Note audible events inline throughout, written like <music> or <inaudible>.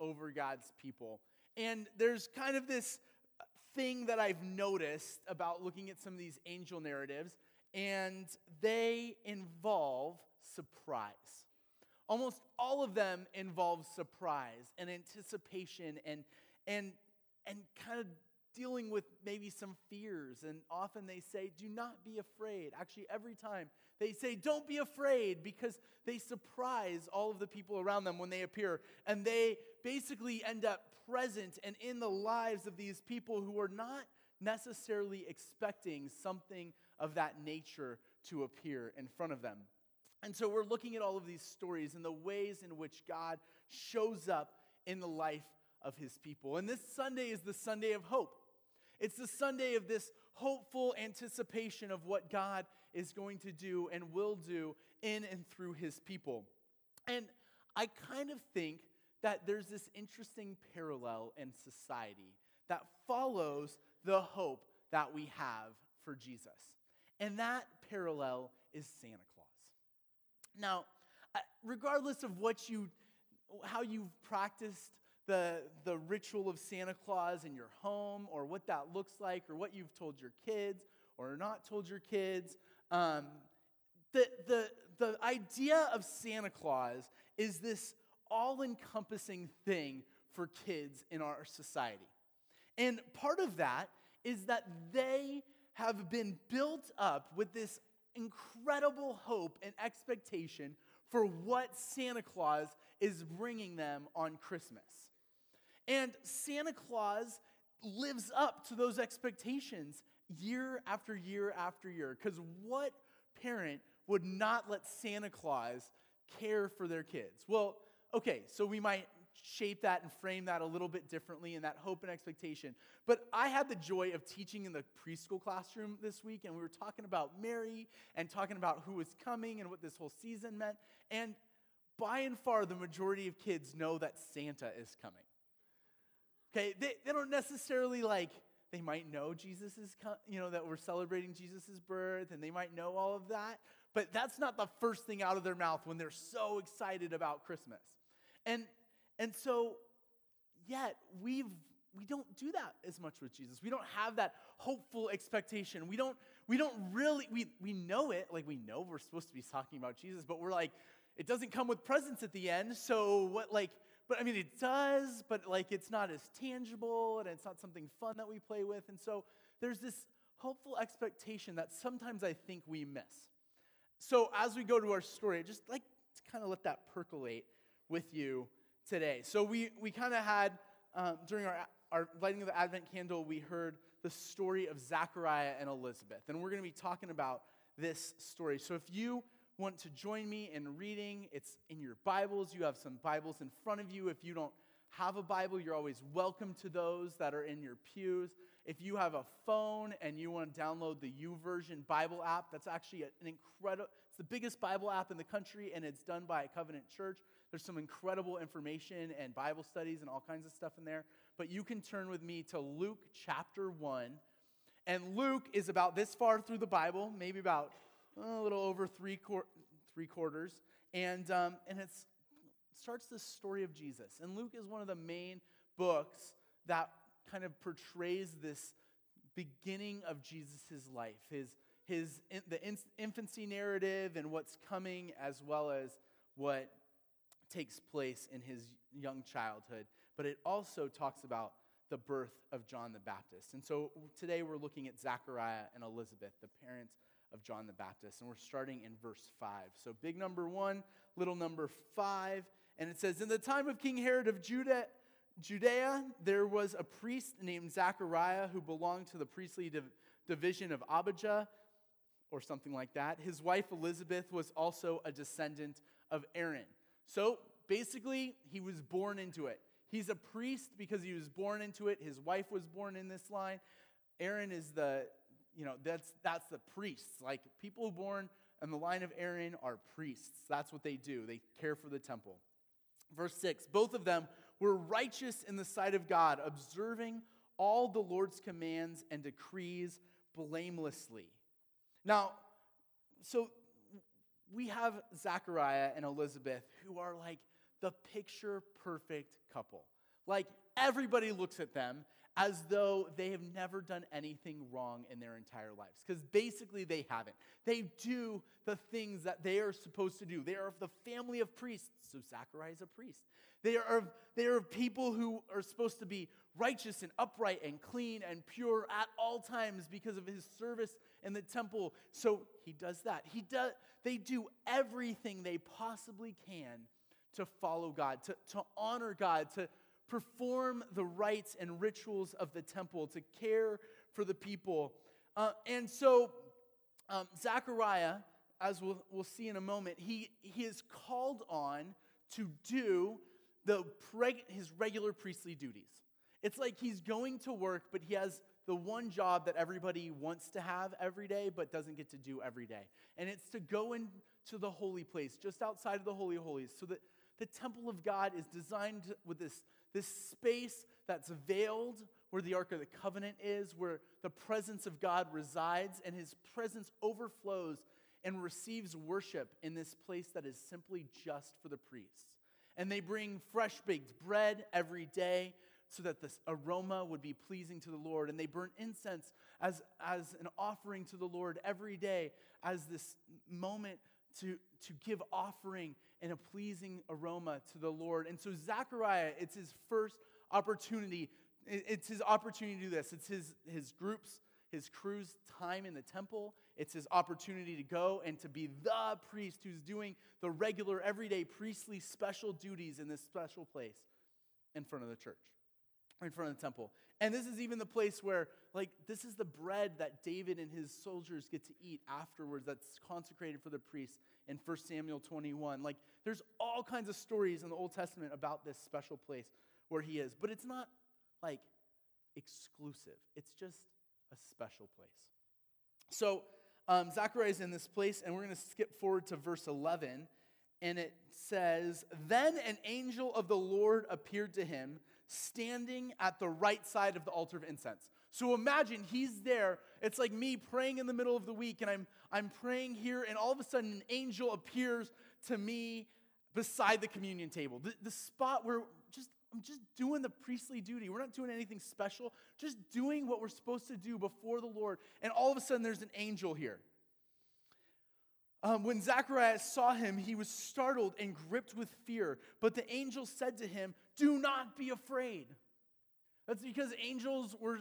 over God's people. And there's kind of this thing that I've noticed about looking at some of these angel narratives, and they involve surprise. Almost all of them involve surprise and anticipation and, and, and kind of dealing with maybe some fears. And often they say, Do not be afraid. Actually, every time they say, Don't be afraid because they surprise all of the people around them when they appear. And they basically end up present and in the lives of these people who are not necessarily expecting something of that nature to appear in front of them. And so we're looking at all of these stories and the ways in which God shows up in the life of his people. And this Sunday is the Sunday of hope. It's the Sunday of this hopeful anticipation of what God is going to do and will do in and through his people. And I kind of think that there's this interesting parallel in society that follows the hope that we have for Jesus. And that parallel is Santa Claus. Now, uh, regardless of what you how you've practiced the, the ritual of Santa Claus in your home or what that looks like or what you've told your kids or not told your kids. Um, the, the, the idea of Santa Claus is this all encompassing thing for kids in our society. And part of that is that they have been built up with this incredible hope and expectation for what Santa Claus is bringing them on Christmas. And Santa Claus lives up to those expectations year after year after year. Because what parent would not let Santa Claus care for their kids? Well, okay, so we might shape that and frame that a little bit differently in that hope and expectation. But I had the joy of teaching in the preschool classroom this week, and we were talking about Mary and talking about who was coming and what this whole season meant. And by and far, the majority of kids know that Santa is coming. Okay, they, they don't necessarily like, they might know Jesus is, you know, that we're celebrating Jesus' birth, and they might know all of that, but that's not the first thing out of their mouth when they're so excited about Christmas. And, and so, yet, we've, we don't do that as much with Jesus. We don't have that hopeful expectation. We don't, we don't really, we, we know it, like we know we're supposed to be talking about Jesus, but we're like, it doesn't come with presents at the end, so what, like, but I mean, it does, but like it's not as tangible and it's not something fun that we play with. And so there's this hopeful expectation that sometimes I think we miss. So as we go to our story, just like to kind of let that percolate with you today. So we, we kind of had, um, during our, our lighting of the Advent candle, we heard the story of Zachariah and Elizabeth. And we're going to be talking about this story. So if you want to join me in reading, it's in your Bibles. You have some Bibles in front of you. If you don't have a Bible, you're always welcome to those that are in your pews. If you have a phone and you want to download the YouVersion Bible app, that's actually an incredible, it's the biggest Bible app in the country and it's done by a covenant church. There's some incredible information and Bible studies and all kinds of stuff in there. But you can turn with me to Luke chapter 1. And Luke is about this far through the Bible, maybe about a little over three, three quarters. And, um, and it starts the story of Jesus. And Luke is one of the main books that kind of portrays this beginning of Jesus' life, his, his, the infancy narrative and what's coming, as well as what takes place in his young childhood. But it also talks about the birth of John the Baptist. And so today we're looking at Zachariah and Elizabeth, the parents of John the Baptist. And we're starting in verse 5. So big number one, little number five. And it says, In the time of King Herod of Judah, Judea, there was a priest named Zachariah who belonged to the priestly div- division of Abijah, or something like that. His wife Elizabeth was also a descendant of Aaron. So basically, he was born into it. He's a priest because he was born into it. His wife was born in this line. Aaron is the you know, that's, that's the priests. Like people born in the line of Aaron are priests. That's what they do, they care for the temple. Verse 6 both of them were righteous in the sight of God, observing all the Lord's commands and decrees blamelessly. Now, so we have Zachariah and Elizabeth who are like the the picture perfect couple. Like everybody looks at them as though they have never done anything wrong in their entire lives. Because basically, they haven't. They do the things that they are supposed to do. They are of the family of priests, so Zachariah is a priest. They are, of, they are people who are supposed to be righteous and upright and clean and pure at all times because of his service in the temple. So he does that. He does, they do everything they possibly can to follow God, to, to honor God, to perform the rites and rituals of the temple, to care for the people. Uh, and so, um, Zechariah, as we'll, we'll see in a moment, he, he is called on to do the preg- his regular priestly duties. It's like he's going to work, but he has the one job that everybody wants to have every day, but doesn't get to do every day. And it's to go into the holy place, just outside of the Holy Holies, so that the temple of God is designed with this this space that's veiled where the Ark of the Covenant is, where the presence of God resides, and his presence overflows and receives worship in this place that is simply just for the priests. And they bring fresh baked bread every day so that this aroma would be pleasing to the Lord. And they burn incense as, as an offering to the Lord every day as this moment to, to give offering and a pleasing aroma to the Lord. And so, Zechariah, it's his first opportunity. It's his opportunity to do this. It's his, his group's, his crew's time in the temple. It's his opportunity to go and to be the priest who's doing the regular, everyday priestly special duties in this special place in front of the church in front of the temple. And this is even the place where, like, this is the bread that David and his soldiers get to eat afterwards that's consecrated for the priests in 1 Samuel 21. Like, there's all kinds of stories in the Old Testament about this special place where he is. But it's not, like, exclusive, it's just a special place. So, um, is in this place, and we're going to skip forward to verse 11. And it says, Then an angel of the Lord appeared to him standing at the right side of the altar of incense. So imagine he's there. It's like me praying in the middle of the week, and I'm, I'm praying here, and all of a sudden an angel appears to me beside the communion table. The, the spot where just I'm just doing the priestly duty. We're not doing anything special, just doing what we're supposed to do before the Lord. And all of a sudden there's an angel here. Um, when Zacharias saw him, he was startled and gripped with fear. But the angel said to him, Do not be afraid. That's because angels were,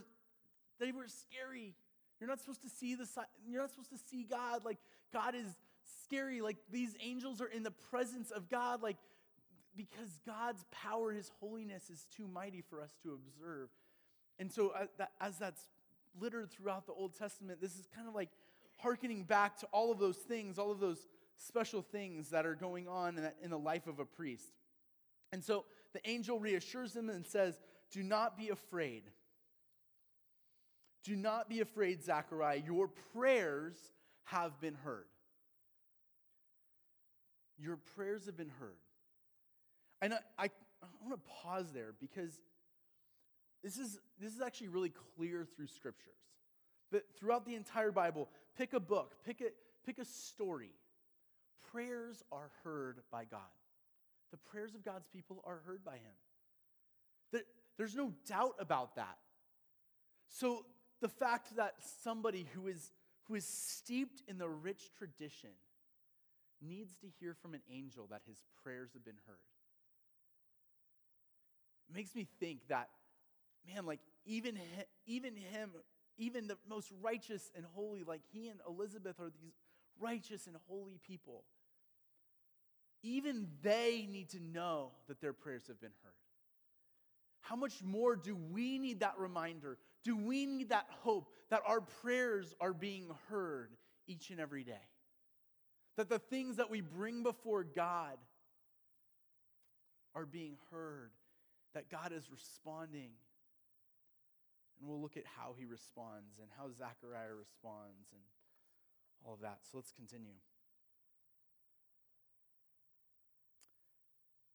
they were scary. You're not supposed to see the you're not supposed to see God like God is scary. Like these angels are in the presence of God, like because God's power, His holiness is too mighty for us to observe. And so, uh, as that's littered throughout the Old Testament, this is kind of like hearkening back to all of those things, all of those special things that are going on in, the life of a priest. And so the angel reassures him and says, Do not be afraid. Do not be afraid, Zechariah. Your prayers have been heard. Your prayers have been heard. And I, I, I want to pause there because this is, this is actually really clear through scriptures. But throughout the entire Bible, pick a book, pick a, pick a story. Prayers are heard by God. The prayers of God's people are heard by Him. There's no doubt about that. So the fact that somebody who is, who is steeped in the rich tradition needs to hear from an angel that his prayers have been heard makes me think that, man, like even, even him even the most righteous and holy, like he and Elizabeth are these righteous and holy people. Even they need to know that their prayers have been heard. How much more do we need that reminder? Do we need that hope that our prayers are being heard each and every day? That the things that we bring before God are being heard, that God is responding and we'll look at how he responds and how Zechariah responds and all of that. So let's continue.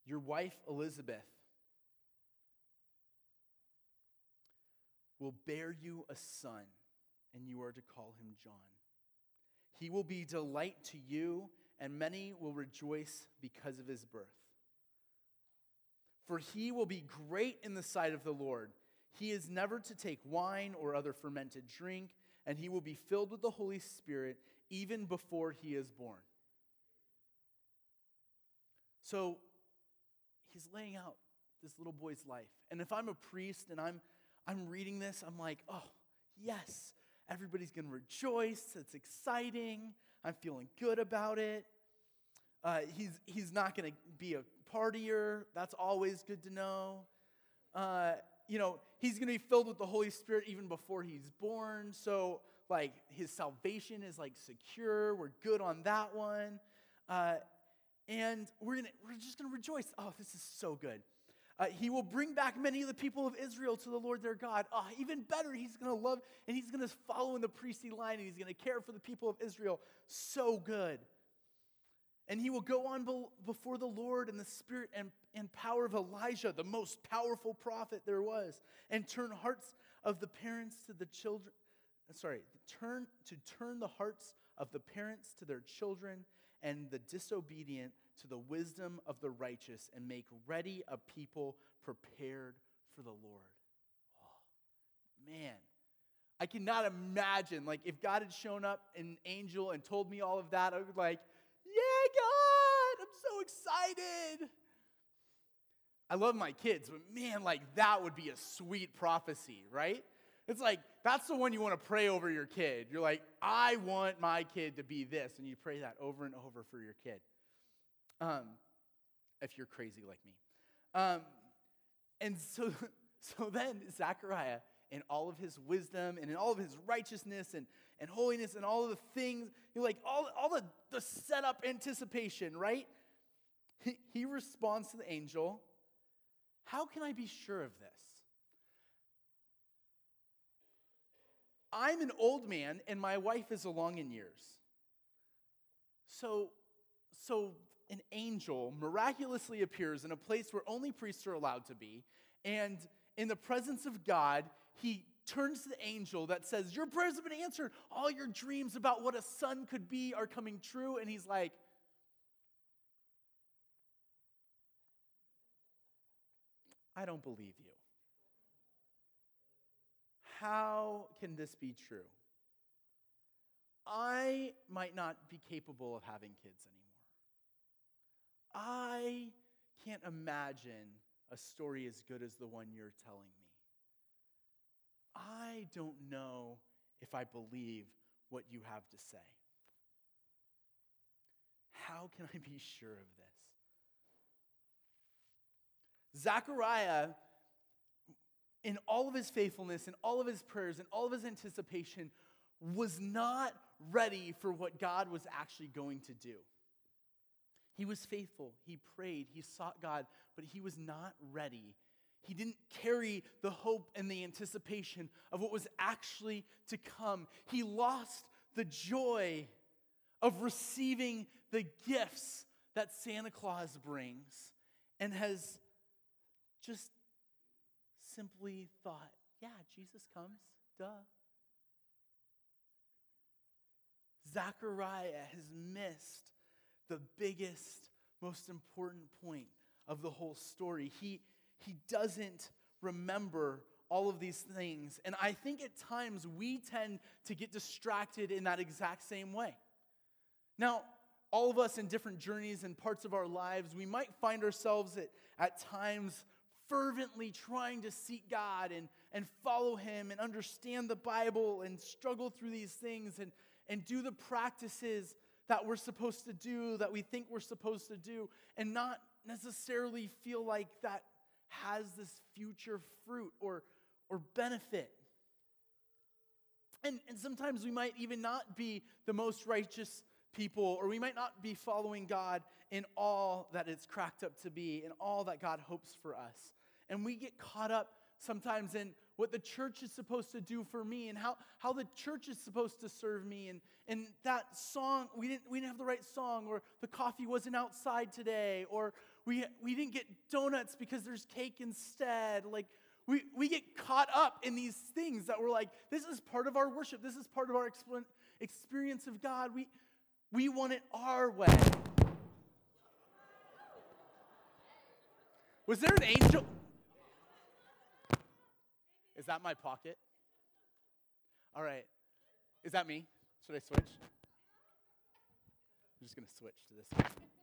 Your wife, Elizabeth, will bear you a son, and you are to call him John. He will be delight to you, and many will rejoice because of his birth. for he will be great in the sight of the Lord. He is never to take wine or other fermented drink, and he will be filled with the Holy Spirit even before he is born. So he's laying out this little boy's life. And if I'm a priest and I'm I'm reading this, I'm like, "Oh, yes. Everybody's going to rejoice. It's exciting. I'm feeling good about it." Uh, he's, he's not going to be a partier. That's always good to know. Uh, you know, he's going to be filled with the Holy Spirit even before he's born. So, like, his salvation is like secure. We're good on that one. Uh, and we're, gonna, we're just going to rejoice. Oh, this is so good. Uh, he will bring back many of the people of Israel to the Lord their God. Oh, even better, he's going to love and he's going to follow in the priestly line and he's going to care for the people of Israel. So good. And he will go on before the Lord in the spirit and, and power of Elijah, the most powerful prophet there was, and turn hearts of the parents to the children. Sorry, turn to turn the hearts of the parents to their children and the disobedient to the wisdom of the righteous and make ready a people prepared for the Lord. Oh, man, I cannot imagine, like, if God had shown up an angel and told me all of that, I would be God, I'm so excited. I love my kids, but man, like that would be a sweet prophecy, right? It's like that's the one you want to pray over your kid. You're like, I want my kid to be this, and you pray that over and over for your kid. Um, if you're crazy like me. Um, and so, <laughs> so then Zechariah, in all of his wisdom and in all of his righteousness and, and holiness and all of the things, you're like all, all the, the setup anticipation, right? He, he responds to the angel, How can I be sure of this? I'm an old man and my wife is along in years. So, so an angel miraculously appears in a place where only priests are allowed to be, and in the presence of God, he turns to the angel that says, Your prayers have been answered. All your dreams about what a son could be are coming true. And he's like, I don't believe you. How can this be true? I might not be capable of having kids anymore. I can't imagine a story as good as the one you're telling me. I don't know if I believe what you have to say. How can I be sure of this? Zechariah, in all of his faithfulness, in all of his prayers, in all of his anticipation, was not ready for what God was actually going to do. He was faithful, he prayed, he sought God, but he was not ready he didn't carry the hope and the anticipation of what was actually to come. He lost the joy of receiving the gifts that Santa Claus brings and has just simply thought, yeah, Jesus comes, duh. Zechariah has missed the biggest, most important point of the whole story. He, he doesn't remember all of these things. And I think at times we tend to get distracted in that exact same way. Now, all of us in different journeys and parts of our lives, we might find ourselves at, at times fervently trying to seek God and, and follow Him and understand the Bible and struggle through these things and, and do the practices that we're supposed to do, that we think we're supposed to do, and not necessarily feel like that has this future fruit or, or benefit. And, and sometimes we might even not be the most righteous people, or we might not be following God in all that it's cracked up to be, in all that God hopes for us. And we get caught up sometimes in what the church is supposed to do for me and how, how the church is supposed to serve me. And, and that song, we didn't, we didn't have the right song, or the coffee wasn't outside today, or we, we didn't get donuts because there's cake instead. Like, we, we get caught up in these things that we're like, this is part of our worship, this is part of our experience of God. We, we want it our way. Was there an angel? Is that my pocket? All right. Is that me? Should I switch? I'm just going to switch to this one.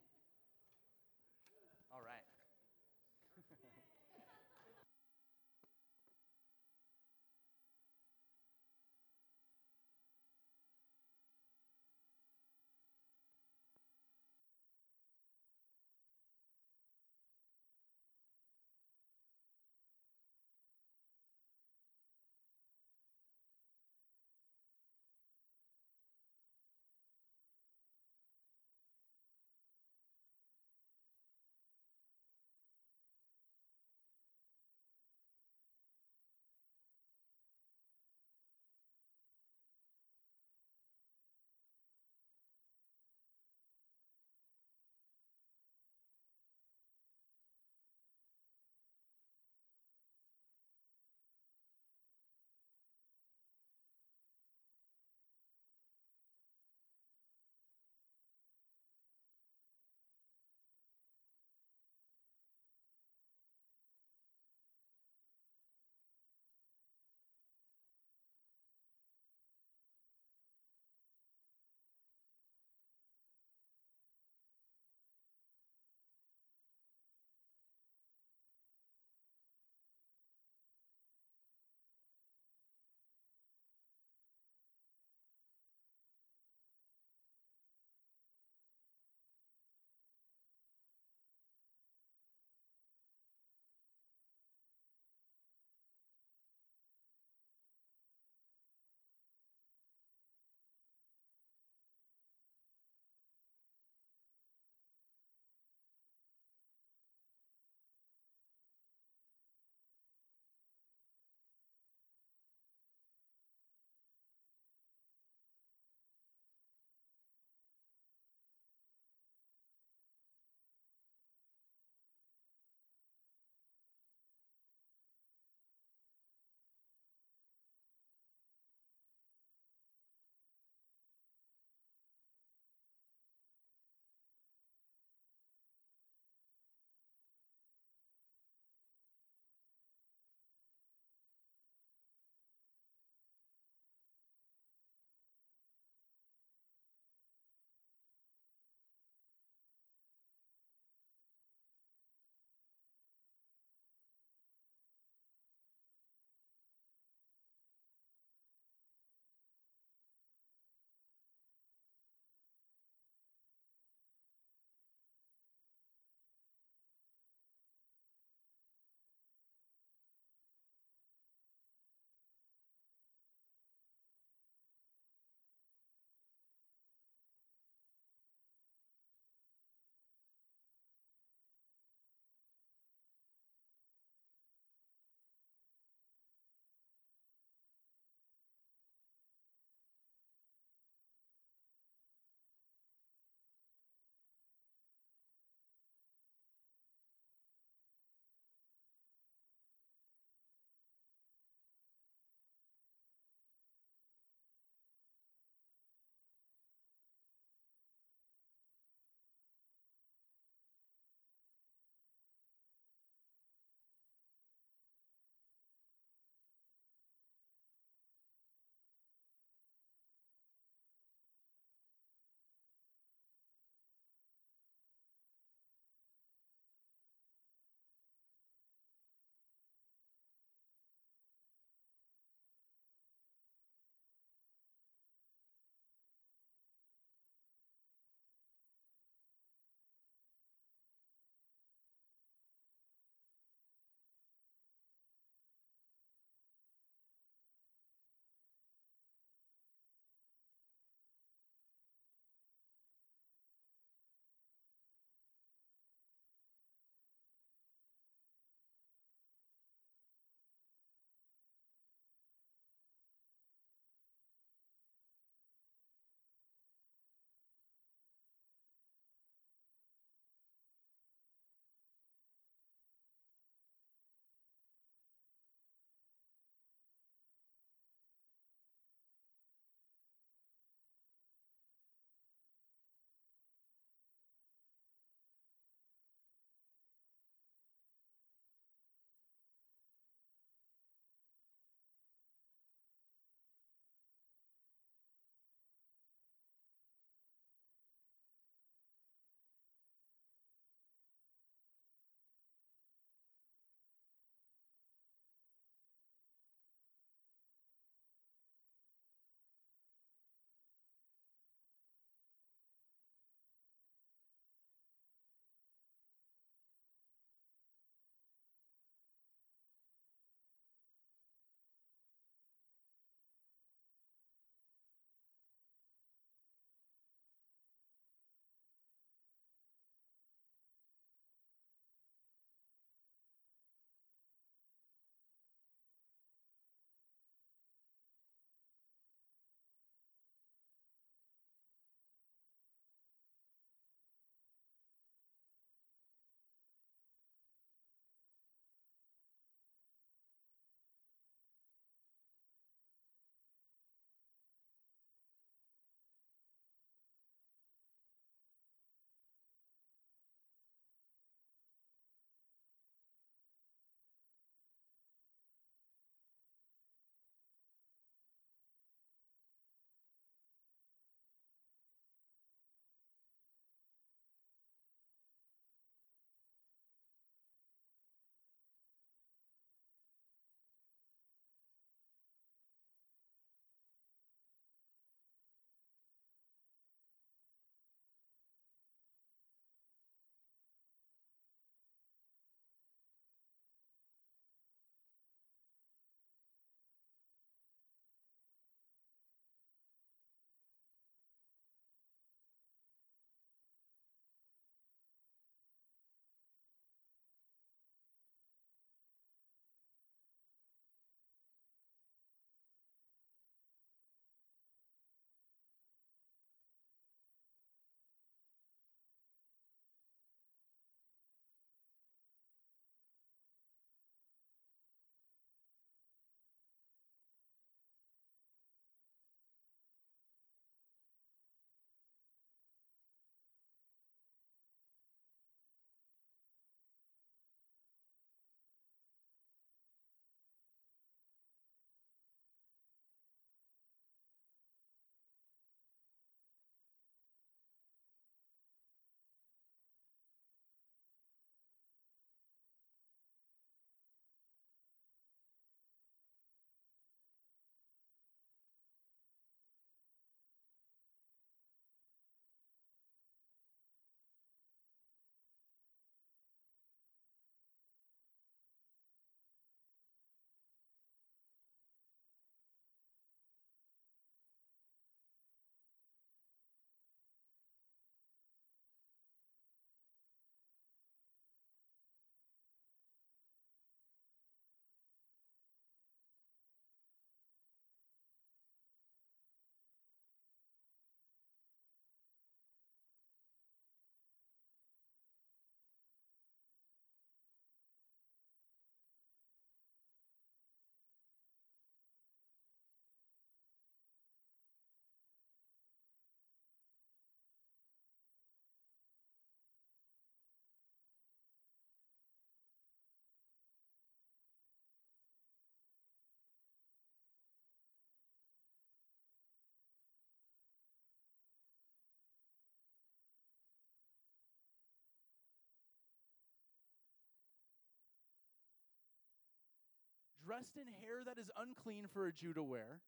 Dressed in hair that is unclean for a Jew to wear,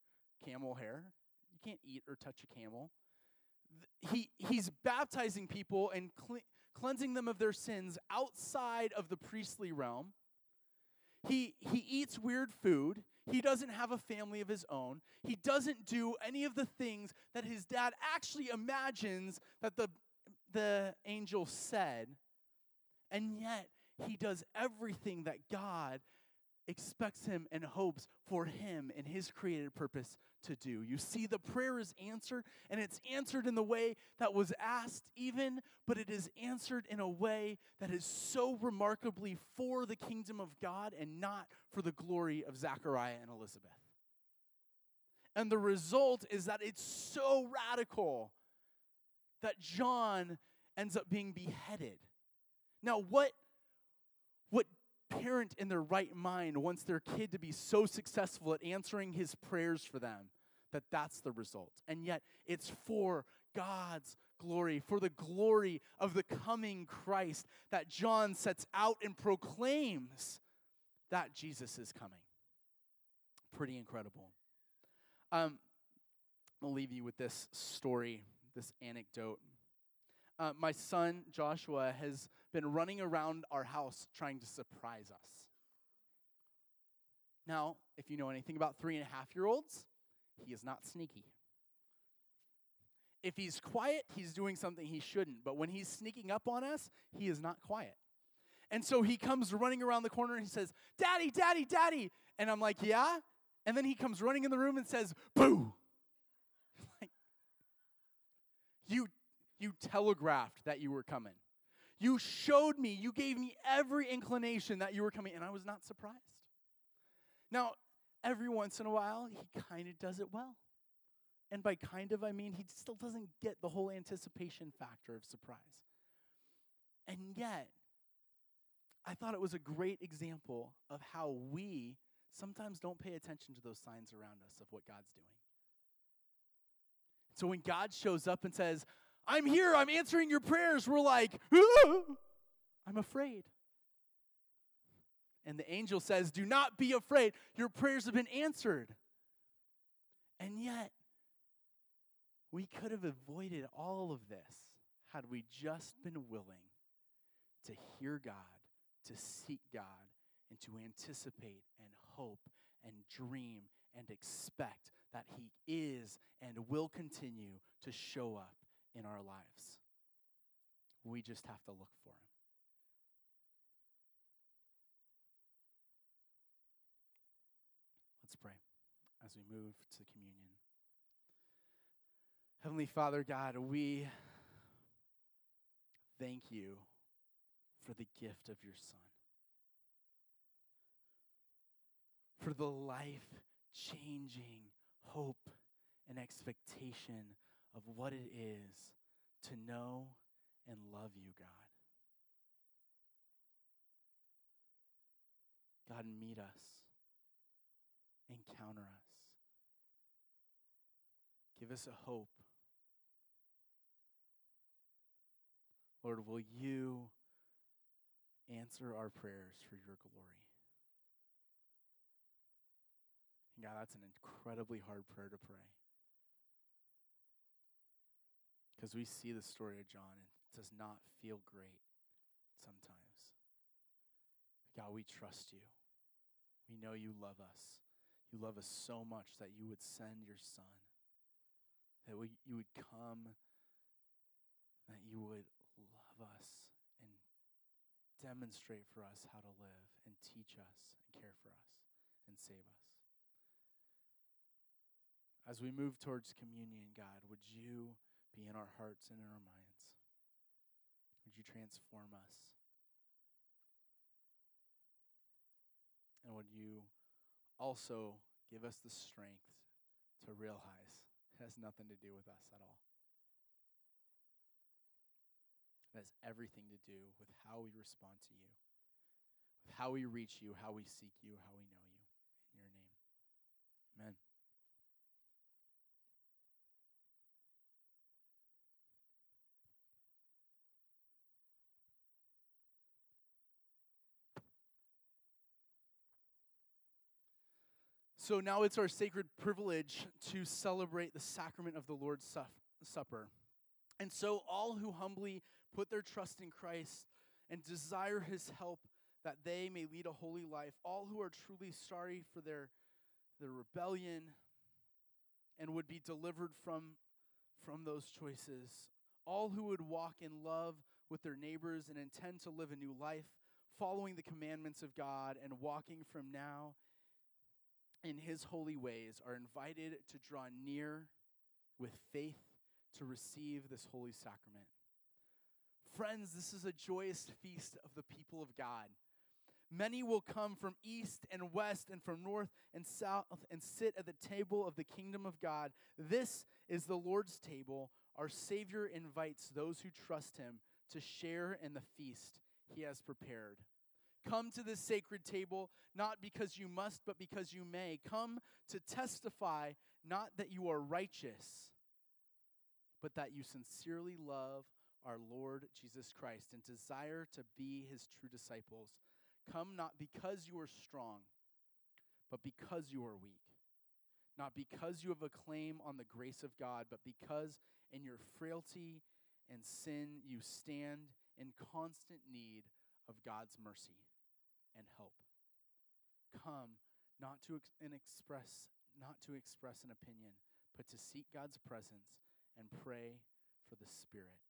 camel hair. You can't eat or touch a camel. He, he's baptizing people and cle- cleansing them of their sins outside of the priestly realm. He, he eats weird food. He doesn't have a family of his own. He doesn't do any of the things that his dad actually imagines that the, the angel said. And yet, he does everything that God expects him and hopes for him and his created purpose to do. You see, the prayer is answered, and it's answered in the way that was asked, even, but it is answered in a way that is so remarkably for the kingdom of God and not for the glory of Zachariah and Elizabeth. And the result is that it's so radical that John ends up being beheaded. Now, what, what parent in their right mind wants their kid to be so successful at answering his prayers for them that that's the result. And yet, it's for God's glory, for the glory of the coming Christ that John sets out and proclaims that Jesus is coming. Pretty incredible. Um, I'll leave you with this story, this anecdote. Uh, my son Joshua has been running around our house trying to surprise us. Now, if you know anything about three and a half year olds, he is not sneaky. If he's quiet, he's doing something he shouldn't. But when he's sneaking up on us, he is not quiet. And so he comes running around the corner and he says, Daddy, Daddy, Daddy. And I'm like, Yeah? And then he comes running in the room and says, Boo. <laughs> like, you you telegraphed that you were coming. You showed me, you gave me every inclination that you were coming, and I was not surprised. Now, every once in a while, he kind of does it well. And by kind of, I mean he still doesn't get the whole anticipation factor of surprise. And yet, I thought it was a great example of how we sometimes don't pay attention to those signs around us of what God's doing. So when God shows up and says, I'm here, I'm answering your prayers. We're like, ah, <laughs> I'm afraid. And the angel says, Do not be afraid. Your prayers have been answered. And yet, we could have avoided all of this had we just been willing to hear God, to seek God, and to anticipate and hope and dream and expect that He is and will continue to show up in our lives. We just have to look for him. Let's pray as we move to communion. Heavenly Father, God, we thank you for the gift of your Son, for the life changing hope and expectation of what it is to know and love you, God. God, meet us, encounter us, give us a hope. Lord, will you answer our prayers for your glory? And God, that's an incredibly hard prayer to pray. Because we see the story of John and it does not feel great sometimes. God, we trust you. We know you love us. You love us so much that you would send your son, that we, you would come, that you would love us and demonstrate for us how to live and teach us and care for us and save us. As we move towards communion, God, would you be in our hearts and in our minds. Would you transform us? And would you also give us the strength to realize it has nothing to do with us at all? It has everything to do with how we respond to you, with how we reach you, how we seek you, how we know you. In your name. Amen. So now it's our sacred privilege to celebrate the sacrament of the Lord's Supper. And so all who humbly put their trust in Christ and desire his help that they may lead a holy life, all who are truly sorry for their, their rebellion and would be delivered from, from those choices, all who would walk in love with their neighbors and intend to live a new life, following the commandments of God and walking from now in his holy ways, are invited to draw near with faith to receive this holy sacrament. Friends, this is a joyous feast of the people of God. Many will come from east and west and from north and south and sit at the table of the kingdom of God. This is the Lord's table. Our Savior invites those who trust him to share in the feast he has prepared. Come to this sacred table, not because you must, but because you may. Come to testify, not that you are righteous, but that you sincerely love our Lord Jesus Christ and desire to be his true disciples. Come not because you are strong, but because you are weak. Not because you have a claim on the grace of God, but because in your frailty and sin you stand in constant need of God's mercy and help. Come not to ex- and express not to express an opinion, but to seek God's presence and pray for the Spirit.